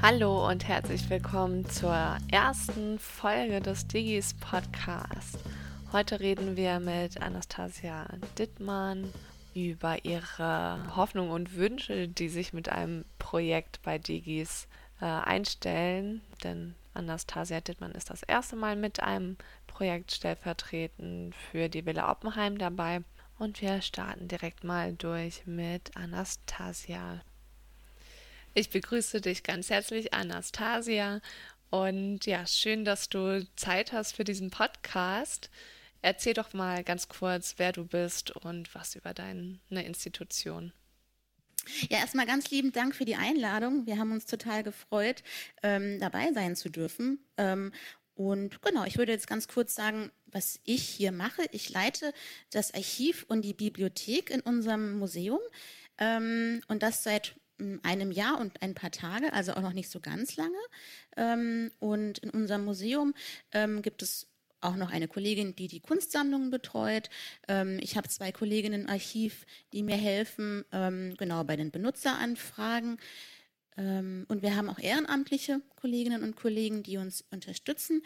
Hallo und herzlich willkommen zur ersten Folge des Digis Podcast. Heute reden wir mit Anastasia Dittmann über ihre Hoffnungen und Wünsche, die sich mit einem Projekt bei Digis äh, einstellen. Denn Anastasia Dittmann ist das erste Mal mit einem Projekt stellvertretend für die Villa Oppenheim dabei. Und wir starten direkt mal durch mit Anastasia. Ich begrüße dich ganz herzlich, Anastasia. Und ja, schön, dass du Zeit hast für diesen Podcast. Erzähl doch mal ganz kurz, wer du bist und was über deine Institution. Ja, erstmal ganz lieben Dank für die Einladung. Wir haben uns total gefreut, ähm, dabei sein zu dürfen. Ähm, und genau, ich würde jetzt ganz kurz sagen, was ich hier mache. Ich leite das Archiv und die Bibliothek in unserem Museum ähm, und das seit einem Jahr und ein paar Tage, also auch noch nicht so ganz lange. Ähm, und in unserem Museum ähm, gibt es auch noch eine Kollegin, die die Kunstsammlungen betreut. Ähm, ich habe zwei Kolleginnen im Archiv, die mir helfen, genau bei den Benutzeranfragen. Und wir haben auch ehrenamtliche Kolleginnen und Kollegen, die uns unterstützen.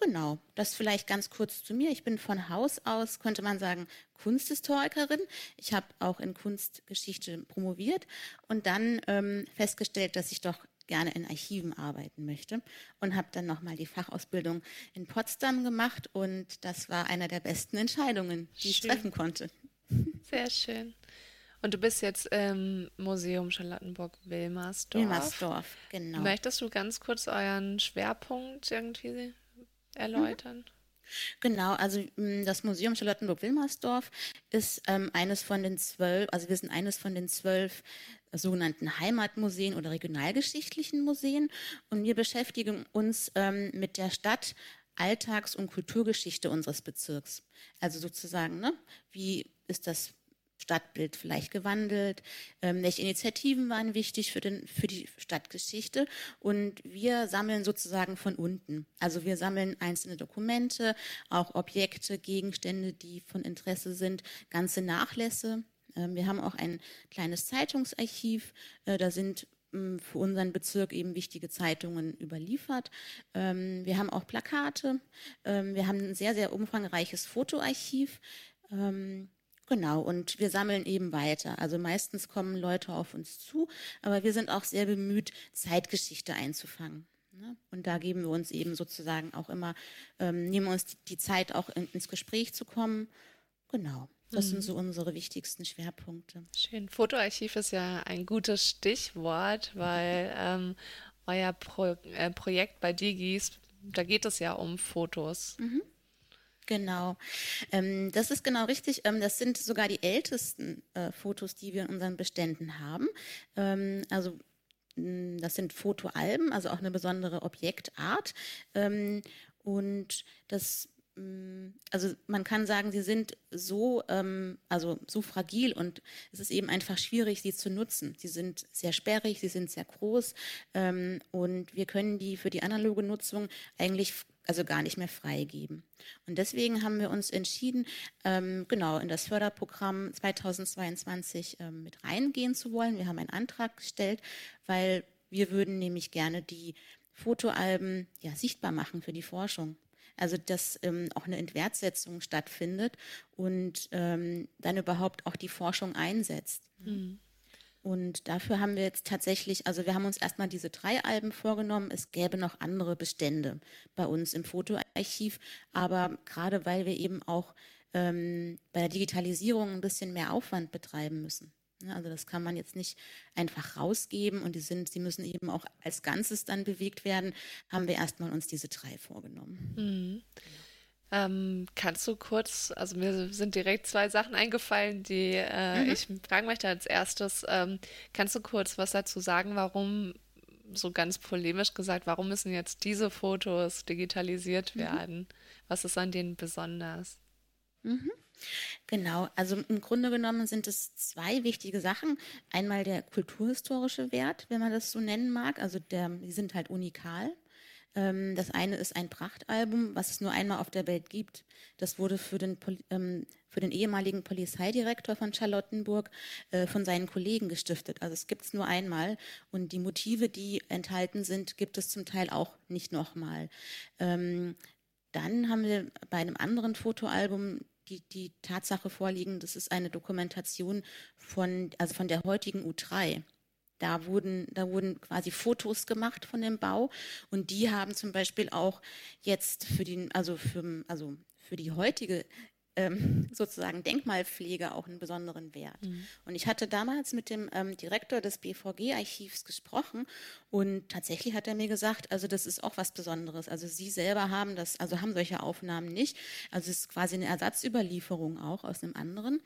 Ähm, genau, das vielleicht ganz kurz zu mir. Ich bin von Haus aus, könnte man sagen, Kunsthistorikerin. Ich habe auch in Kunstgeschichte promoviert und dann ähm, festgestellt, dass ich doch gerne in Archiven arbeiten möchte und habe dann nochmal die Fachausbildung in Potsdam gemacht und das war einer der besten Entscheidungen, die schön. ich treffen konnte. Sehr schön. Und du bist jetzt im Museum Charlottenburg-Wilmersdorf. Wilmersdorf, genau. Möchtest du ganz kurz euren Schwerpunkt irgendwie erläutern? Mhm. Genau, also mm, das Museum Charlottenburg-Wilmersdorf ist ähm, eines von den zwölf, also wir sind eines von den zwölf sogenannten Heimatmuseen oder regionalgeschichtlichen Museen und wir beschäftigen uns ähm, mit der Stadt, Alltags- und Kulturgeschichte unseres Bezirks. Also sozusagen, ne, wie ist das Stadtbild vielleicht gewandelt? Ähm, welche Initiativen waren wichtig für, den, für die Stadtgeschichte? Und wir sammeln sozusagen von unten. Also wir sammeln einzelne Dokumente, auch Objekte, Gegenstände, die von Interesse sind, ganze Nachlässe. Ähm, wir haben auch ein kleines Zeitungsarchiv. Äh, da sind hm, für unseren Bezirk eben wichtige Zeitungen überliefert. Ähm, wir haben auch Plakate. Ähm, wir haben ein sehr, sehr umfangreiches Fotoarchiv. Genau, und wir sammeln eben weiter. Also meistens kommen Leute auf uns zu, aber wir sind auch sehr bemüht, Zeitgeschichte einzufangen. Ne? Und da geben wir uns eben sozusagen auch immer, ähm, nehmen uns die Zeit auch in, ins Gespräch zu kommen. Genau. Das mhm. sind so unsere wichtigsten Schwerpunkte. Schön. Fotoarchiv ist ja ein gutes Stichwort, weil ähm, euer Pro äh, Projekt bei Digis, da geht es ja um Fotos. Mhm. Genau. Ähm, das ist genau richtig. Ähm, das sind sogar die ältesten äh, Fotos, die wir in unseren Beständen haben. Ähm, also mm, das sind Fotoalben, also auch eine besondere Objektart. Ähm, und das also man kann sagen, sie sind so, ähm, also so fragil und es ist eben einfach schwierig, sie zu nutzen. Sie sind sehr sperrig, sie sind sehr groß ähm, und wir können die für die analoge Nutzung eigentlich also gar nicht mehr freigeben. Und deswegen haben wir uns entschieden, ähm, genau in das Förderprogramm 2022 ähm, mit reingehen zu wollen. Wir haben einen Antrag gestellt, weil wir würden nämlich gerne die Fotoalben ja, sichtbar machen für die Forschung. Also dass ähm, auch eine Entwertsetzung stattfindet und ähm, dann überhaupt auch die Forschung einsetzt. Mhm. Und dafür haben wir jetzt tatsächlich, also wir haben uns erstmal diese drei Alben vorgenommen. Es gäbe noch andere Bestände bei uns im Fotoarchiv, aber gerade weil wir eben auch ähm, bei der Digitalisierung ein bisschen mehr Aufwand betreiben müssen. Ne, also das kann man jetzt nicht einfach rausgeben und die sind, sie müssen eben auch als Ganzes dann bewegt werden, haben wir erstmal uns diese drei vorgenommen. Mhm. Ähm, kannst du kurz, also mir sind direkt zwei Sachen eingefallen, die äh, mhm. ich fragen möchte als erstes. Ähm, kannst du kurz was dazu sagen, warum, so ganz polemisch gesagt, warum müssen jetzt diese Fotos digitalisiert mhm. werden? Was ist an denen besonders? Mhm. Genau, also im Grunde genommen sind es zwei wichtige Sachen. Einmal der kulturhistorische Wert, wenn man das so nennen mag, also der, die sind halt unikal. Ähm, das eine ist ein Prachtalbum, was es nur einmal auf der Welt gibt. Das wurde für den, ähm, für den ehemaligen Polizeidirektor von Charlottenburg äh, von seinen Kollegen gestiftet. Also es gibt es nur einmal und die Motive, die enthalten sind, gibt es zum Teil auch nicht nochmal. Ähm, dann haben wir bei einem anderen Fotoalbum die, die Tatsache vorliegen, das ist eine Dokumentation von, also von der heutigen U3. Da wurden, da wurden quasi Fotos gemacht von dem Bau und die haben zum Beispiel auch jetzt für den, also für, also für die heutige ähm, sozusagen Denkmalpflege auch einen besonderen Wert. Mhm. Und ich hatte damals mit dem ähm, Direktor des BVG-Archivs gesprochen und tatsächlich hat er mir gesagt, also das ist auch was Besonderes. Also Sie selber haben das, also haben solche Aufnahmen nicht. Also es ist quasi eine Ersatzüberlieferung auch aus einem anderen.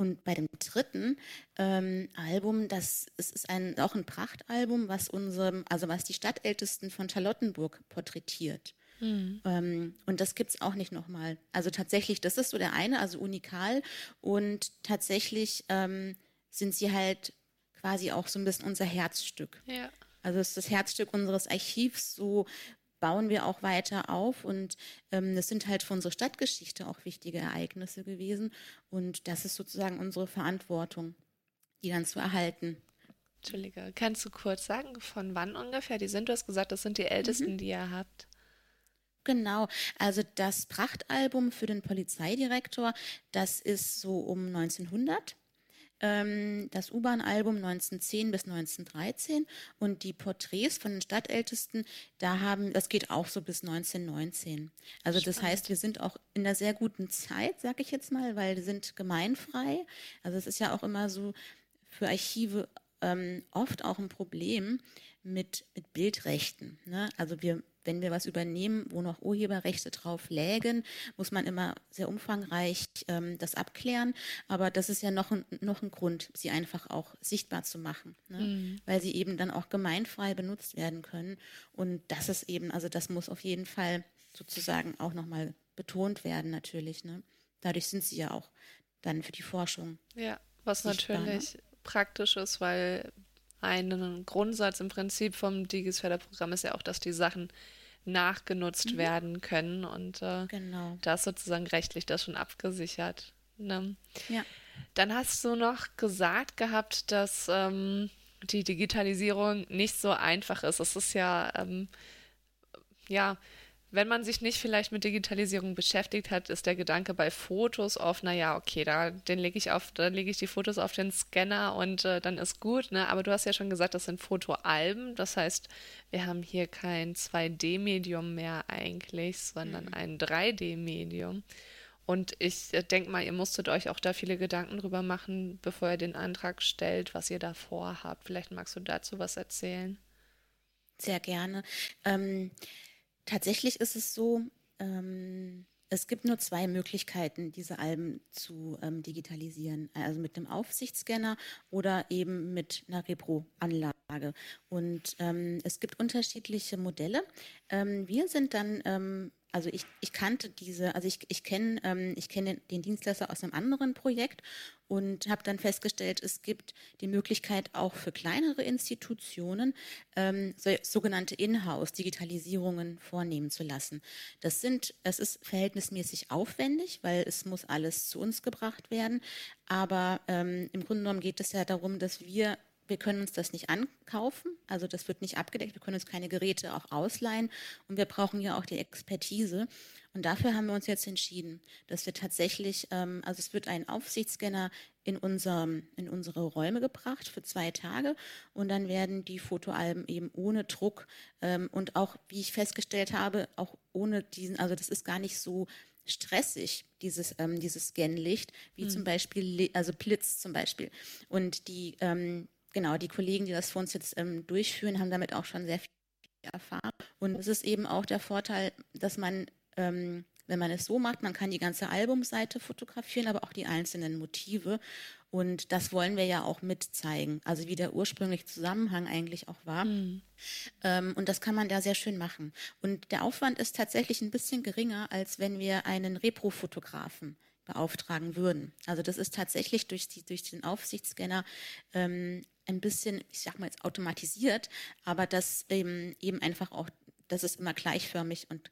Und bei dem dritten ähm, Album, das, das ist ein, auch ein Prachtalbum, was unserem, also was die Stadtältesten von Charlottenburg porträtiert. Mhm. Ähm, und das gibt es auch nicht nochmal. Also tatsächlich, das ist so der eine, also unikal. Und tatsächlich ähm, sind sie halt quasi auch so ein bisschen unser Herzstück. Ja. Also es ist das Herzstück unseres Archivs, so bauen wir auch weiter auf und ähm, das sind halt für unsere Stadtgeschichte auch wichtige Ereignisse gewesen und das ist sozusagen unsere Verantwortung, die dann zu erhalten. Entschuldige, kannst du kurz sagen, von wann ungefähr die sind? Du hast gesagt, das sind die ältesten, mhm. die ihr habt. Genau, also das Prachtalbum für den Polizeidirektor, das ist so um 1900 ähm, das U-Bahn-Album 1910 bis 1913 und die Porträts von den Stadtältesten, da haben, das geht auch so bis 1919. Also das heißt, wir sind auch in einer sehr guten Zeit, sag ich jetzt mal, weil wir sind gemeinfrei. Also es ist ja auch immer so für Archive ähm, oft auch ein Problem mit, mit Bildrechten. Ne? Also wir wenn wir was übernehmen, wo noch Urheberrechte drauf lägen, muss man immer sehr umfangreich ähm, das abklären. Aber das ist ja noch ein, noch ein Grund, sie einfach auch sichtbar zu machen, ne? mhm. weil sie eben dann auch gemeinfrei benutzt werden können. Und das ist eben, also das muss auf jeden Fall sozusagen auch nochmal betont werden, natürlich. Ne? Dadurch sind sie ja auch dann für die Forschung. Ja, was sichtbar, ne? natürlich ne? praktisch ist, weil ein Grundsatz im Prinzip vom Digis-Förderprogramm ist ja auch, dass die Sachen nachgenutzt mhm. werden können und äh, genau. da ist sozusagen rechtlich das schon abgesichert. Ne? Ja. Dann hast du noch gesagt gehabt, dass ähm, die Digitalisierung nicht so einfach ist. Es ist ja, ähm, ja, wenn man sich nicht vielleicht mit Digitalisierung beschäftigt hat, ist der Gedanke bei Fotos oft, naja, okay, da den lege ich auf, dann lege ich die Fotos auf den Scanner und äh, dann ist gut, ne? Aber du hast ja schon gesagt, das sind Fotoalben. Das heißt, wir haben hier kein 2D-Medium mehr eigentlich, sondern mhm. ein 3D-Medium. Und ich äh, denke mal, ihr musstet euch auch da viele Gedanken drüber machen, bevor ihr den Antrag stellt, was ihr da vorhabt. Vielleicht magst du dazu was erzählen. Sehr gerne. Ähm, Tatsächlich ist es so, ähm, es gibt nur zwei Möglichkeiten, diese Alben zu ähm, digitalisieren. Also mit einem Aufsichtsscanner oder eben mit einer Repro-Anlage. Und ähm, es gibt unterschiedliche Modelle. Ähm, wir sind dann ähm, also ich, ich kannte diese, also ich, ich kenne ähm, kenn den Dienstleister aus einem anderen Projekt und habe dann festgestellt, es gibt die Möglichkeit auch für kleinere Institutionen ähm, so, sogenannte Inhouse-Digitalisierungen vornehmen zu lassen. Das sind, es ist verhältnismäßig aufwendig, weil es muss alles zu uns gebracht werden. Aber ähm, im Grunde genommen geht es ja darum, dass wir wir können uns das nicht ankaufen, also das wird nicht abgedeckt, wir können uns keine Geräte auch ausleihen und wir brauchen ja auch die Expertise. Und dafür haben wir uns jetzt entschieden, dass wir tatsächlich, ähm, also es wird ein Aufsichtsscanner in, unserem, in unsere Räume gebracht für zwei Tage und dann werden die Fotoalben eben ohne Druck ähm, und auch, wie ich festgestellt habe, auch ohne diesen, also das ist gar nicht so stressig, dieses, ähm, dieses Scanlicht, wie mhm. zum Beispiel, also Blitz zum Beispiel. Und die, ähm, genau, die Kollegen, die das für uns jetzt ähm, durchführen, haben damit auch schon sehr viel erfahren. Und es ist eben auch der Vorteil, dass man, ähm, wenn man es so macht, man kann die ganze Albumseite fotografieren, aber auch die einzelnen Motive. Und das wollen wir ja auch mitzeigen, also wie der ursprüngliche Zusammenhang eigentlich auch war. Mhm. Ähm, und das kann man da sehr schön machen. Und der Aufwand ist tatsächlich ein bisschen geringer, als wenn wir einen Repro-Fotografen beauftragen würden. Also das ist tatsächlich durch, die, durch den Aufsichtsscanner ähm, ein bisschen, ich sag mal jetzt automatisiert, aber dass eben, eben einfach auch dass es immer gleichförmig und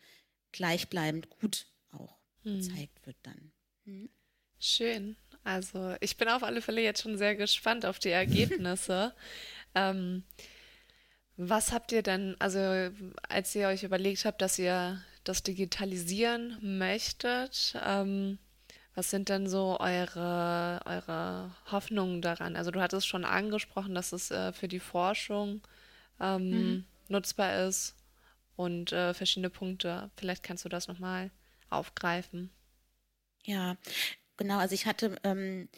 gleichbleibend gut auch hm. gezeigt wird dann. Hm. Schön. Also ich bin auf alle Fälle jetzt schon sehr gespannt auf die Ergebnisse. ähm, was habt ihr denn, also als ihr euch überlegt habt, dass ihr das digitalisieren möchtet, ähm, was sind denn so eure, eure Hoffnungen daran? Also du hattest schon angesprochen, dass es äh, für die Forschung ähm, mhm. nutzbar ist und äh, verschiedene Punkte. Vielleicht kannst du das nochmal aufgreifen. Ja, genau. Also ich hatte ähm,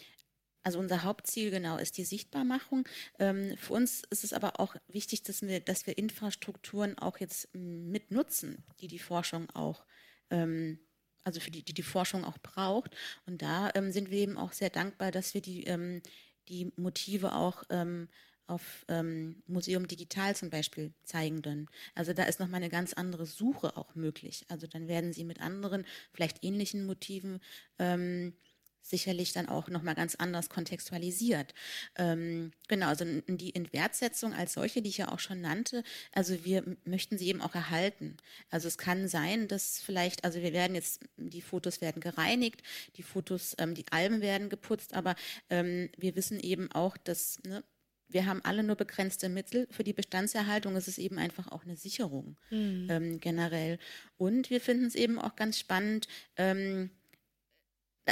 also unser Hauptziel genau ist die Sichtbarmachung. Ähm, für uns ist es aber auch wichtig, dass wir, dass wir Infrastrukturen auch jetzt mit nutzen, die die Forschung auch, ähm, also für die, die die Forschung auch braucht. Und da ähm, sind wir eben auch sehr dankbar, dass wir die, ähm, die Motive auch ähm, auf ähm, Museum Digital zum Beispiel zeigen können. Also da ist nochmal eine ganz andere Suche auch möglich. Also dann werden sie mit anderen, vielleicht ähnlichen Motiven ähm, sicherlich dann auch nochmal ganz anders kontextualisiert. Ähm, genau, also die Entwertsetzung als solche, die ich ja auch schon nannte, also wir möchten sie eben auch erhalten. Also es kann sein, dass vielleicht, also wir werden jetzt, die Fotos werden gereinigt, die Fotos, ähm, die Alben werden geputzt, aber ähm, wir wissen eben auch, dass ne, wir haben alle nur begrenzte Mittel. Für die Bestandserhaltung ist es eben einfach auch eine Sicherung mhm. ähm, generell. Und wir finden es eben auch ganz spannend, ähm,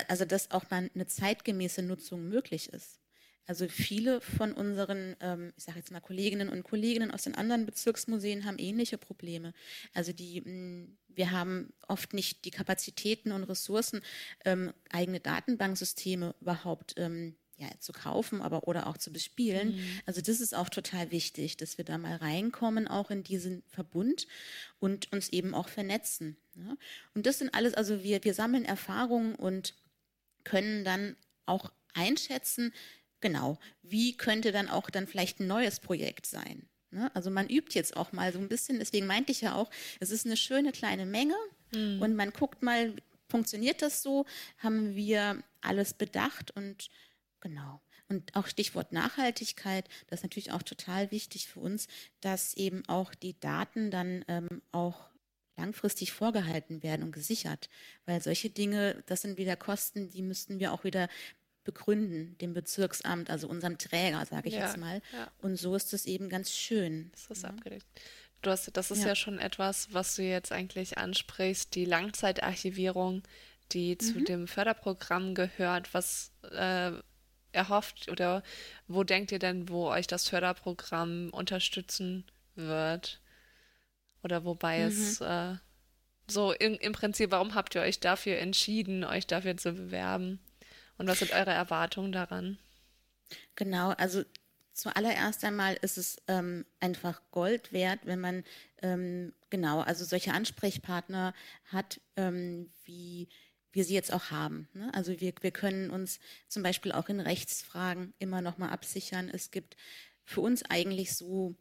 also dass auch mal eine zeitgemäße Nutzung möglich ist. Also viele von unseren, ähm, ich sage jetzt mal Kolleginnen und Kollegen aus den anderen Bezirksmuseen haben ähnliche Probleme. Also die, mh, wir haben oft nicht die Kapazitäten und Ressourcen, ähm, eigene Datenbanksysteme überhaupt ähm, ja, zu kaufen, aber oder auch zu bespielen. Mhm. Also das ist auch total wichtig, dass wir da mal reinkommen, auch in diesen Verbund und uns eben auch vernetzen. Ja? Und das sind alles, also wir, wir sammeln Erfahrungen und können dann auch einschätzen, genau, wie könnte dann auch dann vielleicht ein neues Projekt sein. Ne? Also man übt jetzt auch mal so ein bisschen, deswegen meinte ich ja auch, es ist eine schöne kleine Menge mhm. und man guckt mal, funktioniert das so? Haben wir alles bedacht und genau. Und auch Stichwort Nachhaltigkeit, das ist natürlich auch total wichtig für uns, dass eben auch die Daten dann ähm, auch langfristig vorgehalten werden und gesichert. Weil solche Dinge, das sind wieder Kosten, die müssten wir auch wieder begründen, dem Bezirksamt, also unserem Träger, sage ich ja, jetzt mal. Ja. Und so ist es eben ganz schön. Das ist ja. abgedeckt. Du hast, das ist ja. ja. schon etwas, was du jetzt eigentlich ansprichst, die Langzeitarchivierung, die mhm. zu dem Förderprogramm gehört. Was äh, erhofft oder wo denkt ihr denn, wo euch das Förderprogramm unterstützen wird? Oder wobei mhm. es äh, so in, im Prinzip, warum habt ihr euch dafür entschieden, euch dafür zu bewerben? Und was sind eure Erwartungen daran? Genau, also zuallererst einmal ist es ähm, einfach Gold wert, wenn man ähm, genau, also solche Ansprechpartner hat, ähm, wie wir sie jetzt auch haben. Ne? Also wir, wir können uns zum Beispiel auch in Rechtsfragen immer noch mal absichern. Es gibt für uns eigentlich so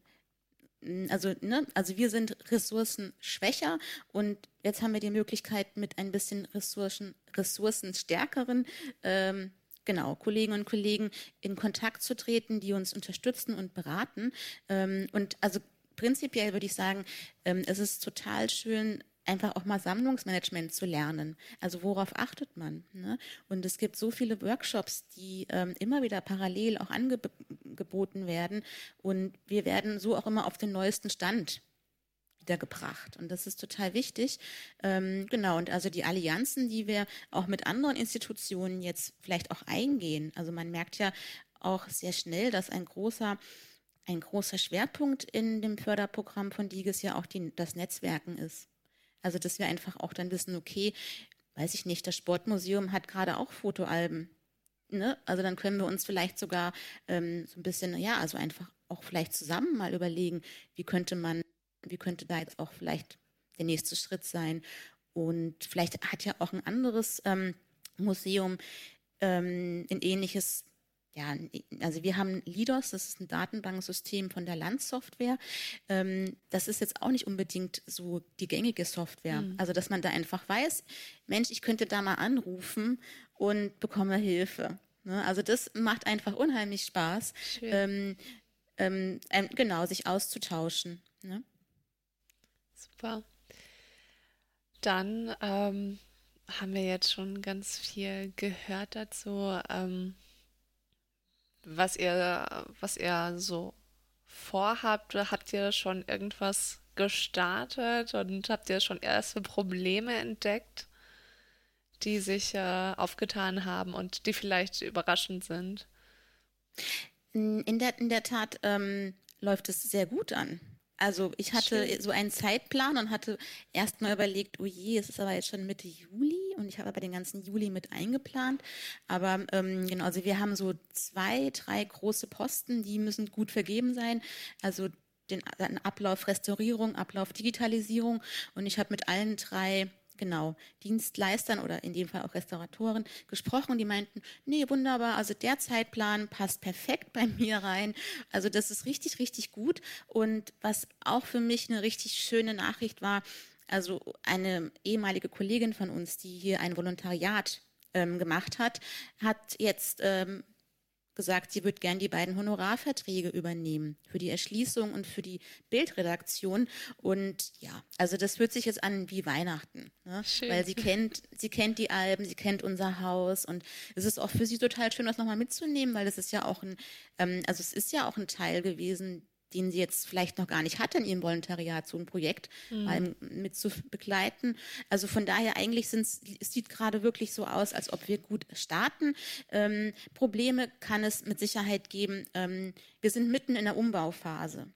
also, ne, also wir sind ressourcenschwächer und jetzt haben wir die Möglichkeit, mit ein bisschen Ressourcen, ressourcenstärkeren ähm, genau, Kollegen und Kollegen in Kontakt zu treten, die uns unterstützen und beraten. Ähm, und also prinzipiell würde ich sagen, ähm, es ist total schön, einfach auch mal Sammlungsmanagement zu lernen. Also worauf achtet man? Ne? Und es gibt so viele Workshops, die ähm, immer wieder parallel auch angeboten werden. Und wir werden so auch immer auf den neuesten Stand wieder gebracht. Und das ist total wichtig. Ähm, genau, und also die Allianzen, die wir auch mit anderen Institutionen jetzt vielleicht auch eingehen. Also man merkt ja auch sehr schnell, dass ein großer ein großer Schwerpunkt in dem Förderprogramm von Diges ja auch die, das Netzwerken ist. Also, dass wir einfach auch dann wissen, okay, weiß ich nicht, das Sportmuseum hat gerade auch Fotoalben. Ne? Also dann können wir uns vielleicht sogar ähm, so ein bisschen, ja, also einfach auch vielleicht zusammen mal überlegen, wie könnte man, wie könnte da jetzt auch vielleicht der nächste Schritt sein. Und vielleicht hat ja auch ein anderes ähm, Museum ähm, ein ähnliches ja, also wir haben LIDOS, das ist ein Datenbanksystem von der Landsoftware. Ähm, das ist jetzt auch nicht unbedingt so die gängige Software. Mhm. Also, dass man da einfach weiß, Mensch, ich könnte da mal anrufen und bekomme Hilfe. Ne? Also, das macht einfach unheimlich Spaß, ähm, ähm, genau, sich auszutauschen. Ne? Super. Dann ähm, haben wir jetzt schon ganz viel gehört dazu, ähm, was ihr, was ihr so vorhabt. Habt ihr schon irgendwas gestartet und habt ihr schon erste Probleme entdeckt, die sich äh, aufgetan haben und die vielleicht überraschend sind? In der, in der Tat ähm, läuft es sehr gut an. Also ich hatte Schön. so einen Zeitplan und hatte erst mal überlegt, oh je, es ist aber jetzt schon Mitte Juli und ich habe aber den ganzen Juli mit eingeplant. Aber ähm, genau, also wir haben so zwei, drei große Posten, die müssen gut vergeben sein. Also den, den Ablauf Restaurierung, Ablauf Digitalisierung und ich habe mit allen drei genau, Dienstleistern oder in dem Fall auch Restauratoren gesprochen. Die meinten, nee, wunderbar, also der Zeitplan passt perfekt bei mir rein. Also das ist richtig, richtig gut. Und was auch für mich eine richtig schöne Nachricht war, also eine ehemalige Kollegin von uns, die hier ein Volontariat ähm, gemacht hat, hat jetzt ähm, gesagt, sie würde gern die beiden Honorarverträge übernehmen für die Erschließung und für die Bildredaktion. Und ja, also das hört sich jetzt an wie Weihnachten, ne? weil sie kennt, sie kennt die Alben, sie kennt unser Haus und es ist auch für sie total schön, das nochmal mitzunehmen, weil es ist ja auch ein, ähm, also es ist ja auch ein Teil gewesen, den sie jetzt vielleicht noch gar nicht hatte in ihrem Volontariat, so ein Projekt mhm. mit zu begleiten. Also von daher eigentlich sind es sieht gerade wirklich so aus, als ob wir gut starten. Ähm, Probleme kann es mit Sicherheit geben. Ähm, wir sind mitten in der Umbauphase.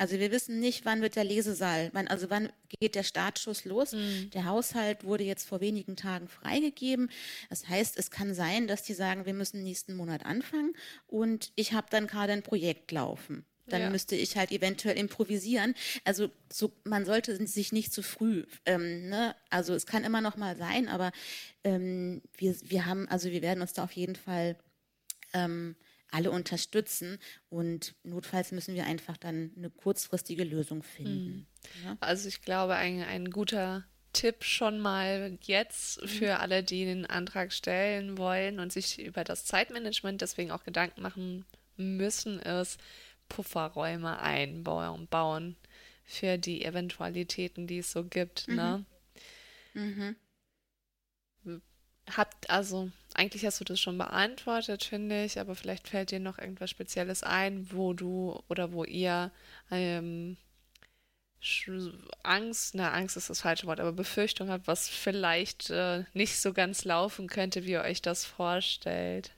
Also wir wissen nicht, wann wird der Lesesaal, wann, also wann geht der Startschuss los. Mhm. Der Haushalt wurde jetzt vor wenigen Tagen freigegeben. Das heißt, es kann sein, dass die sagen, wir müssen nächsten Monat anfangen und ich habe dann gerade ein Projekt laufen. Dann ja. müsste ich halt eventuell improvisieren. Also so, man sollte sich nicht zu früh, ähm, ne? also es kann immer noch mal sein, aber ähm, wir, wir haben, also wir werden uns da auf jeden Fall ähm, alle unterstützen und notfalls müssen wir einfach dann eine kurzfristige Lösung finden. Mhm. Ja? Also ich glaube, ein, ein guter Tipp schon mal jetzt mhm. für alle, die den Antrag stellen wollen und sich über das Zeitmanagement deswegen auch Gedanken machen müssen, ist, Pufferräume einbauen für die Eventualitäten, die es so gibt. Mhm. Ne? Mhm. Habt also, eigentlich hast du das schon beantwortet, finde ich, aber vielleicht fällt dir noch irgendwas Spezielles ein, wo du oder wo ihr ähm, Angst, na, Angst ist das falsche Wort, aber Befürchtung habt, was vielleicht äh, nicht so ganz laufen könnte, wie ihr euch das vorstellt.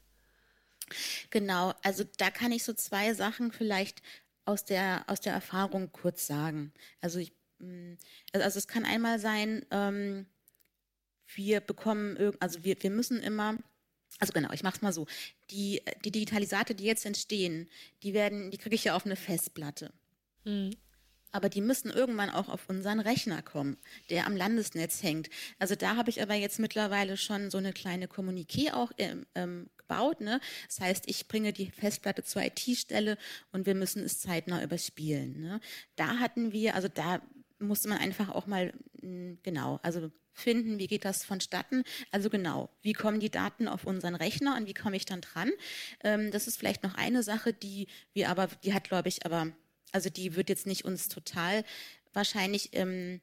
Genau, also da kann ich so zwei Sachen vielleicht aus der, aus der Erfahrung kurz sagen. Also, ich, mm, also, also es kann einmal sein, ähm, wir bekommen, also wir, wir müssen immer, also genau, ich mache es mal so. Die, die Digitalisate, die jetzt entstehen, die werden, die kriege ich ja auf eine Festplatte. Mhm aber die müssen irgendwann auch auf unseren Rechner kommen, der am Landesnetz hängt. Also da habe ich aber jetzt mittlerweile schon so eine kleine Kommuniqué auch ähm, ähm, gebaut. Ne? Das heißt, ich bringe die Festplatte zur IT-Stelle und wir müssen es zeitnah überspielen. Ne? Da hatten wir, also da musste man einfach auch mal hm, genau, also finden, wie geht das vonstatten. Also genau, wie kommen die Daten auf unseren Rechner und wie komme ich dann dran? Ähm, das ist vielleicht noch eine Sache, die wir aber, die hat, glaube ich, aber also die wird jetzt nicht uns total wahrscheinlich ähm,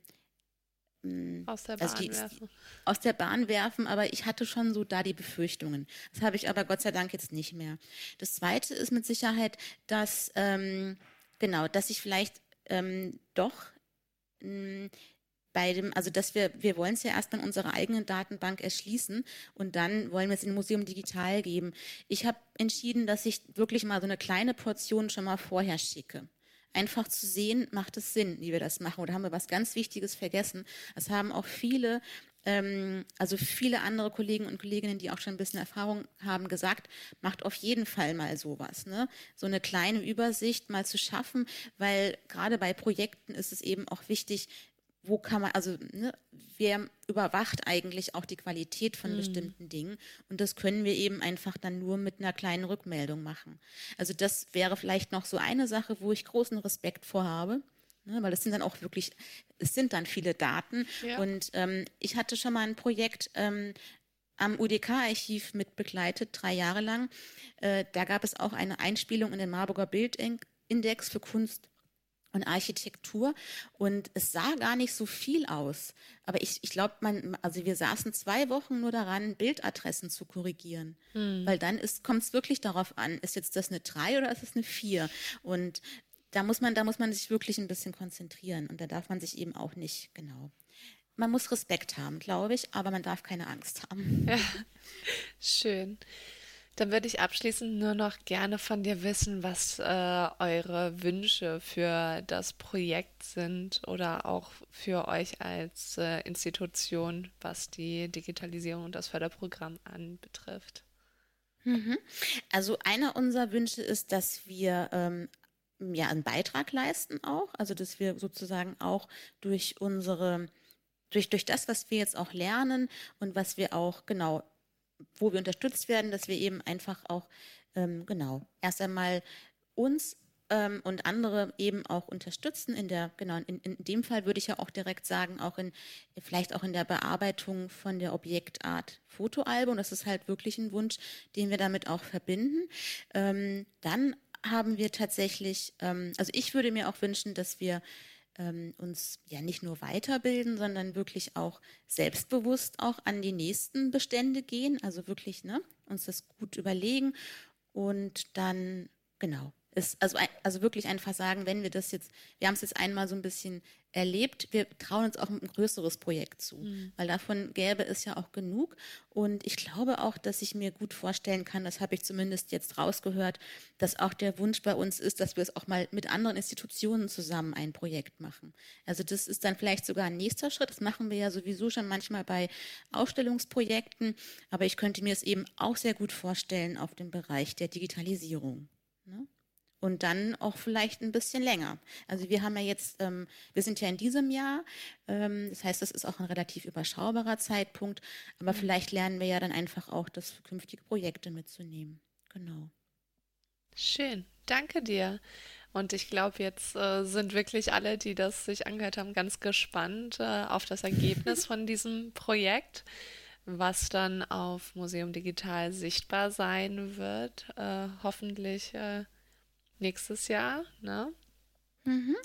mm, aus der Bahn also die, werfen. Aus der Bahn werfen, aber ich hatte schon so da die Befürchtungen. Das habe ich aber Gott sei Dank jetzt nicht mehr. Das Zweite ist mit Sicherheit, dass ähm, genau, dass ich vielleicht ähm, doch mm, bei dem, also dass wir, wir wollen es ja erstmal in unserer eigenen Datenbank erschließen und dann wollen wir es in Museum Digital geben. Ich habe entschieden, dass ich wirklich mal so eine kleine Portion schon mal vorher schicke einfach zu sehen, macht es Sinn, wie wir das machen. Oder haben wir was ganz Wichtiges vergessen? Das haben auch viele, ähm, also viele andere Kollegen und Kolleginnen, die auch schon ein bisschen Erfahrung haben, gesagt, macht auf jeden Fall mal sowas. Ne? So eine kleine Übersicht mal zu schaffen, weil gerade bei Projekten ist es eben auch wichtig, wo kann man, also ne, wer überwacht eigentlich auch die Qualität von mhm. bestimmten Dingen? Und das können wir eben einfach dann nur mit einer kleinen Rückmeldung machen. Also das wäre vielleicht noch so eine Sache, wo ich großen Respekt vorhabe. Ne, weil das sind dann auch wirklich, es sind dann viele Daten. Ja. Und ähm, ich hatte schon mal ein Projekt ähm, am UDK-Archiv mit begleitet, drei Jahre lang. Äh, da gab es auch eine Einspielung in den Marburger Bildindex für Kunst und Architektur und es sah gar nicht so viel aus. Aber ich, ich glaube, man, also wir saßen zwei Wochen nur daran, Bildadressen zu korrigieren. Hm. Weil dann kommt es wirklich darauf an, ist jetzt das eine 3 oder ist es eine 4? Und da muss man, da muss man sich wirklich ein bisschen konzentrieren und da darf man sich eben auch nicht, genau. Man muss Respekt haben, glaube ich, aber man darf keine Angst haben. Ja, schön. Dann würde ich abschließend nur noch gerne von dir wissen, was äh, eure Wünsche für das Projekt sind oder auch für euch als äh, Institution, was die Digitalisierung und das Förderprogramm anbetrifft. Mhm. Also einer unserer Wünsche ist, dass wir ähm, ja einen Beitrag leisten auch, also dass wir sozusagen auch durch unsere durch, durch das, was wir jetzt auch lernen und was wir auch genau wo wir unterstützt werden, dass wir eben einfach auch, ähm, genau, erst einmal uns ähm, und andere eben auch unterstützen in der, genau, in, in dem Fall würde ich ja auch direkt sagen, auch in, vielleicht auch in der Bearbeitung von der Objektart Fotoalbum. Das ist halt wirklich ein Wunsch, den wir damit auch verbinden. Ähm, dann haben wir tatsächlich, ähm, also ich würde mir auch wünschen, dass wir ähm, uns ja nicht nur weiterbilden, sondern wirklich auch selbstbewusst auch an die nächsten Bestände gehen, also wirklich ne, uns das gut überlegen und dann genau ist also, also wirklich einfach sagen, wenn wir das jetzt, wir haben es jetzt einmal so ein bisschen erlebt, wir trauen uns auch ein größeres Projekt zu, mhm. weil davon gäbe es ja auch genug. Und ich glaube auch, dass ich mir gut vorstellen kann, das habe ich zumindest jetzt rausgehört, dass auch der Wunsch bei uns ist, dass wir es auch mal mit anderen Institutionen zusammen ein Projekt machen. Also das ist dann vielleicht sogar ein nächster Schritt. Das machen wir ja sowieso schon manchmal bei Ausstellungsprojekten, aber ich könnte mir es eben auch sehr gut vorstellen auf dem Bereich der Digitalisierung. Ne? Und dann auch vielleicht ein bisschen länger. Also wir haben ja jetzt, ähm, wir sind ja in diesem Jahr, ähm, das heißt, das ist auch ein relativ überschaubarer Zeitpunkt, aber mhm. vielleicht lernen wir ja dann einfach auch, das für künftige Projekte mitzunehmen. Genau. Schön, danke dir. Und ich glaube, jetzt äh, sind wirklich alle, die das sich angehört haben, ganz gespannt äh, auf das Ergebnis von diesem Projekt, was dann auf Museum Digital sichtbar sein wird. Äh, hoffentlich äh, nächstes Jahr, ne? Mhm.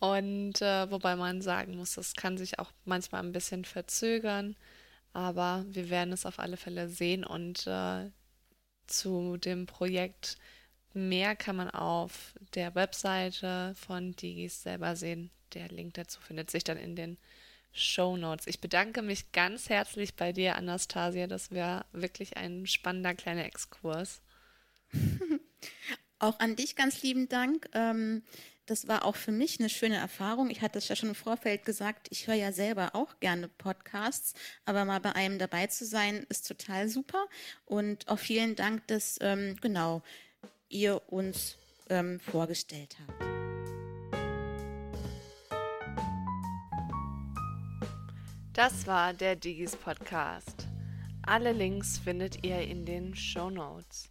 Und äh, wobei man sagen muss, das kann sich auch manchmal ein bisschen verzögern, aber wir werden es auf alle Fälle sehen und äh, zu dem Projekt mehr kann man auf der Webseite von Digis selber sehen. Der Link dazu findet sich dann in den Show Notes. Ich bedanke mich ganz herzlich bei dir, Anastasia. Das wäre wirklich ein spannender kleiner Exkurs. Auch an dich ganz lieben Dank. Ähm, das war auch für mich eine schöne Erfahrung. Ich hatte es ja schon im Vorfeld gesagt, ich höre ja selber auch gerne Podcasts, aber mal bei einem dabei zu sein, ist total super. Und auch vielen Dank, dass ähm, genau ihr uns ähm, vorgestellt habt. Das war der Digis Podcast. Alle Links findet ihr in den Show Notes.